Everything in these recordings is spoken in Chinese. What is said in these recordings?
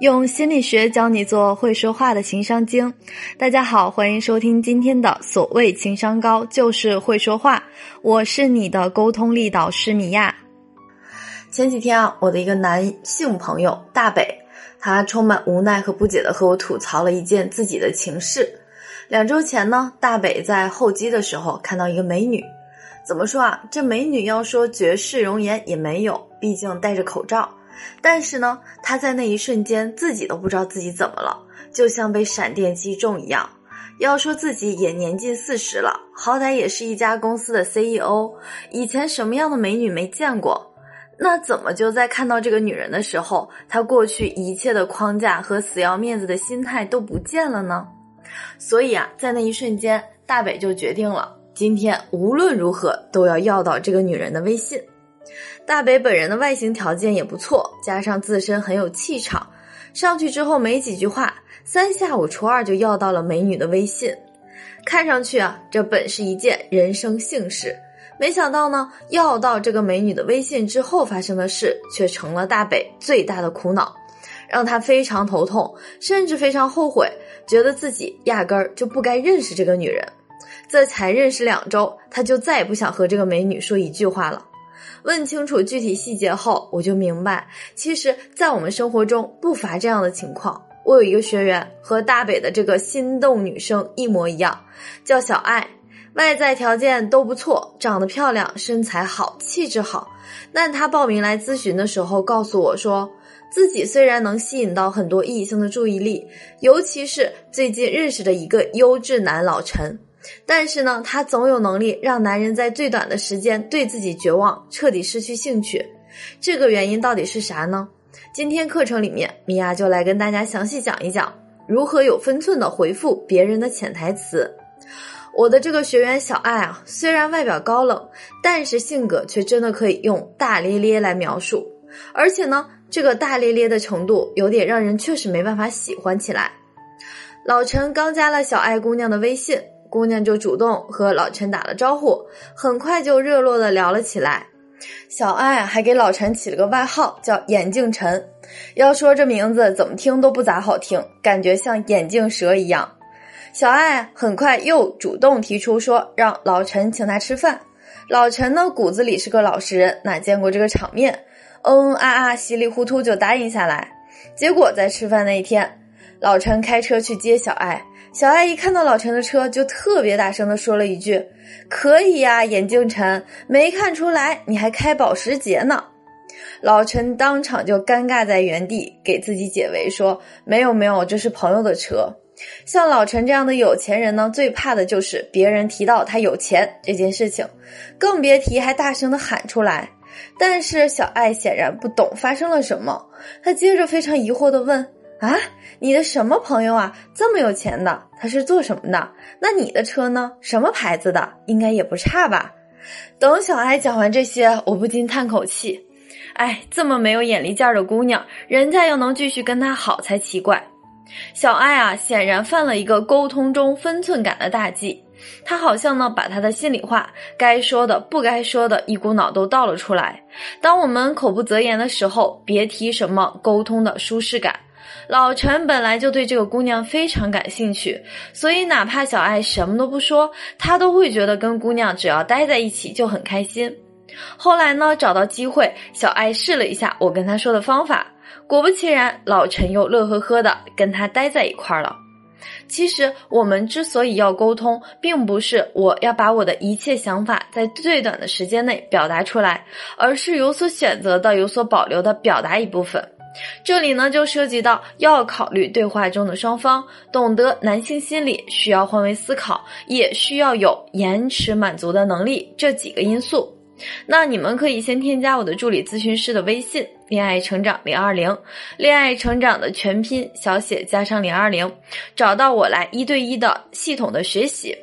用心理学教你做会说话的情商精。大家好，欢迎收听今天的所谓情商高就是会说话，我是你的沟通力导师米娅。前几天啊，我的一个男性朋友大北，他充满无奈和不解的和我吐槽了一件自己的情事。两周前呢，大北在候机的时候看到一个美女，怎么说啊？这美女要说绝世容颜也没有，毕竟戴着口罩。但是呢，他在那一瞬间自己都不知道自己怎么了，就像被闪电击中一样。要说自己也年近四十了，好歹也是一家公司的 CEO，以前什么样的美女没见过？那怎么就在看到这个女人的时候，他过去一切的框架和死要面子的心态都不见了呢？所以啊，在那一瞬间，大北就决定了，今天无论如何都要要到这个女人的微信。大北本人的外形条件也不错，加上自身很有气场，上去之后没几句话，三下五除二就要到了美女的微信。看上去啊，这本是一件人生幸事，没想到呢，要到这个美女的微信之后发生的事，却成了大北最大的苦恼，让他非常头痛，甚至非常后悔，觉得自己压根儿就不该认识这个女人。这才认识两周，他就再也不想和这个美女说一句话了。问清楚具体细节后，我就明白，其实，在我们生活中不乏这样的情况。我有一个学员和大北的这个心动女生一模一样，叫小爱，外在条件都不错，长得漂亮，身材好，气质好。但她报名来咨询的时候，告诉我说，自己虽然能吸引到很多异性的注意力，尤其是最近认识的一个优质男老陈。但是呢，她总有能力让男人在最短的时间对自己绝望，彻底失去兴趣。这个原因到底是啥呢？今天课程里面，米娅就来跟大家详细讲一讲如何有分寸的回复别人的潜台词。我的这个学员小爱啊，虽然外表高冷，但是性格却真的可以用大咧咧来描述。而且呢，这个大咧咧的程度，有点让人确实没办法喜欢起来。老陈刚加了小爱姑娘的微信。姑娘就主动和老陈打了招呼，很快就热络的聊了起来。小爱还给老陈起了个外号，叫眼镜陈。要说这名字怎么听都不咋好听，感觉像眼镜蛇一样。小爱很快又主动提出说让老陈请他吃饭。老陈呢骨子里是个老实人，哪见过这个场面，嗯嗯啊啊，稀里糊涂就答应下来。结果在吃饭那一天，老陈开车去接小爱。小爱一看到老陈的车，就特别大声的说了一句：“可以呀，眼镜陈，没看出来你还开保时捷呢。”老陈当场就尴尬在原地，给自己解围说：“没有没有，这是朋友的车。”像老陈这样的有钱人呢，最怕的就是别人提到他有钱这件事情，更别提还大声的喊出来。但是小爱显然不懂发生了什么，他接着非常疑惑的问。啊，你的什么朋友啊？这么有钱的，他是做什么的？那你的车呢？什么牌子的？应该也不差吧？等小爱讲完这些，我不禁叹口气，哎，这么没有眼力见儿的姑娘，人家又能继续跟他好才奇怪。小爱啊，显然犯了一个沟通中分寸感的大忌，她好像呢，把她的心里话，该说的、不该说的，一股脑都倒了出来。当我们口不择言的时候，别提什么沟通的舒适感。老陈本来就对这个姑娘非常感兴趣，所以哪怕小爱什么都不说，他都会觉得跟姑娘只要待在一起就很开心。后来呢，找到机会，小爱试了一下我跟他说的方法，果不其然，老陈又乐呵呵的跟他待在一块儿了。其实我们之所以要沟通，并不是我要把我的一切想法在最短的时间内表达出来，而是有所选择的、有所保留的表达一部分。这里呢，就涉及到要考虑对话中的双方，懂得男性心理，需要换位思考，也需要有延迟满足的能力这几个因素。那你们可以先添加我的助理咨询师的微信“恋爱成长零二零”，恋爱成长的全拼小写加上零二零，找到我来一对一的系统的学习。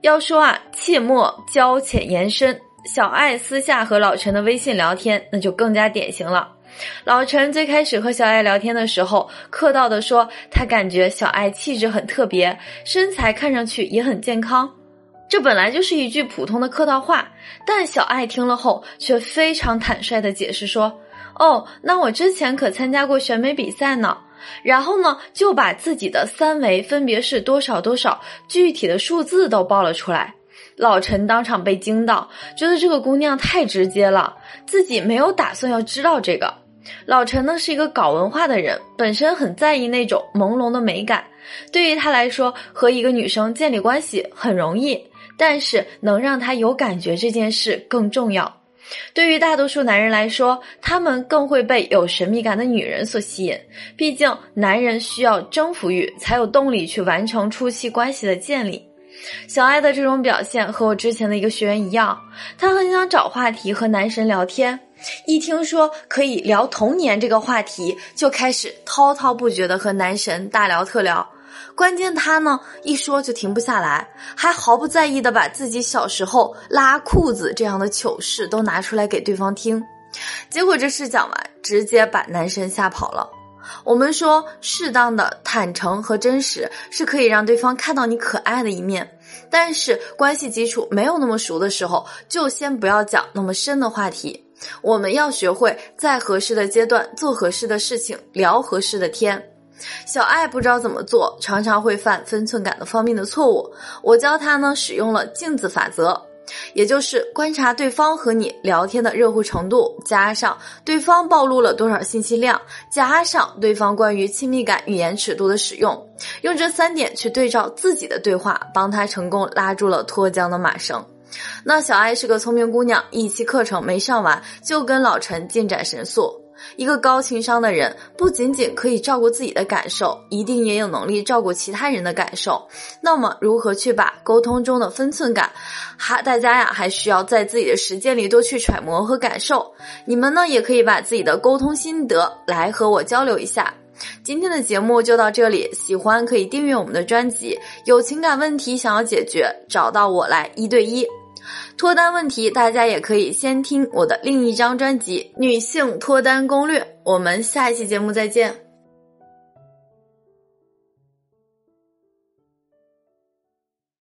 要说啊，切莫交浅言深。小爱私下和老陈的微信聊天，那就更加典型了。老陈最开始和小爱聊天的时候，客套的说他感觉小爱气质很特别，身材看上去也很健康。这本来就是一句普通的客套话，但小爱听了后却非常坦率的解释说：“哦，那我之前可参加过选美比赛呢。然后呢，就把自己的三围分别是多少多少，具体的数字都报了出来。老陈当场被惊到，觉得这个姑娘太直接了，自己没有打算要知道这个。老陈呢是一个搞文化的人，本身很在意那种朦胧的美感。对于他来说，和一个女生建立关系很容易，但是能让他有感觉这件事更重要。对于大多数男人来说，他们更会被有神秘感的女人所吸引。毕竟，男人需要征服欲，才有动力去完成初期关系的建立。小爱的这种表现和我之前的一个学员一样，她很想找话题和男神聊天，一听说可以聊童年这个话题，就开始滔滔不绝的和男神大聊特聊。关键他呢一说就停不下来，还毫不在意的把自己小时候拉裤子这样的糗事都拿出来给对方听，结果这事讲完，直接把男神吓跑了。我们说，适当的坦诚和真实是可以让对方看到你可爱的一面，但是关系基础没有那么熟的时候，就先不要讲那么深的话题。我们要学会在合适的阶段做合适的事情，聊合适的天。小爱不知道怎么做，常常会犯分寸感的方面的错误。我教他呢，使用了镜子法则，也就是观察对方和你聊天的热乎程度，加上对方暴露了多少信息量，加上对方关于亲密感语言尺度的使用，用这三点去对照自己的对话，帮他成功拉住了脱缰的马绳。那小爱是个聪明姑娘，一期课程没上完，就跟老陈进展神速。一个高情商的人，不仅仅可以照顾自己的感受，一定也有能力照顾其他人的感受。那么，如何去把沟通中的分寸感，还大家呀，还需要在自己的实践里多去揣摩和感受。你们呢，也可以把自己的沟通心得来和我交流一下。今天的节目就到这里，喜欢可以订阅我们的专辑。有情感问题想要解决，找到我来一对一。脱单问题，大家也可以先听我的另一张专辑《女性脱单攻略》。我们下一期节目再见。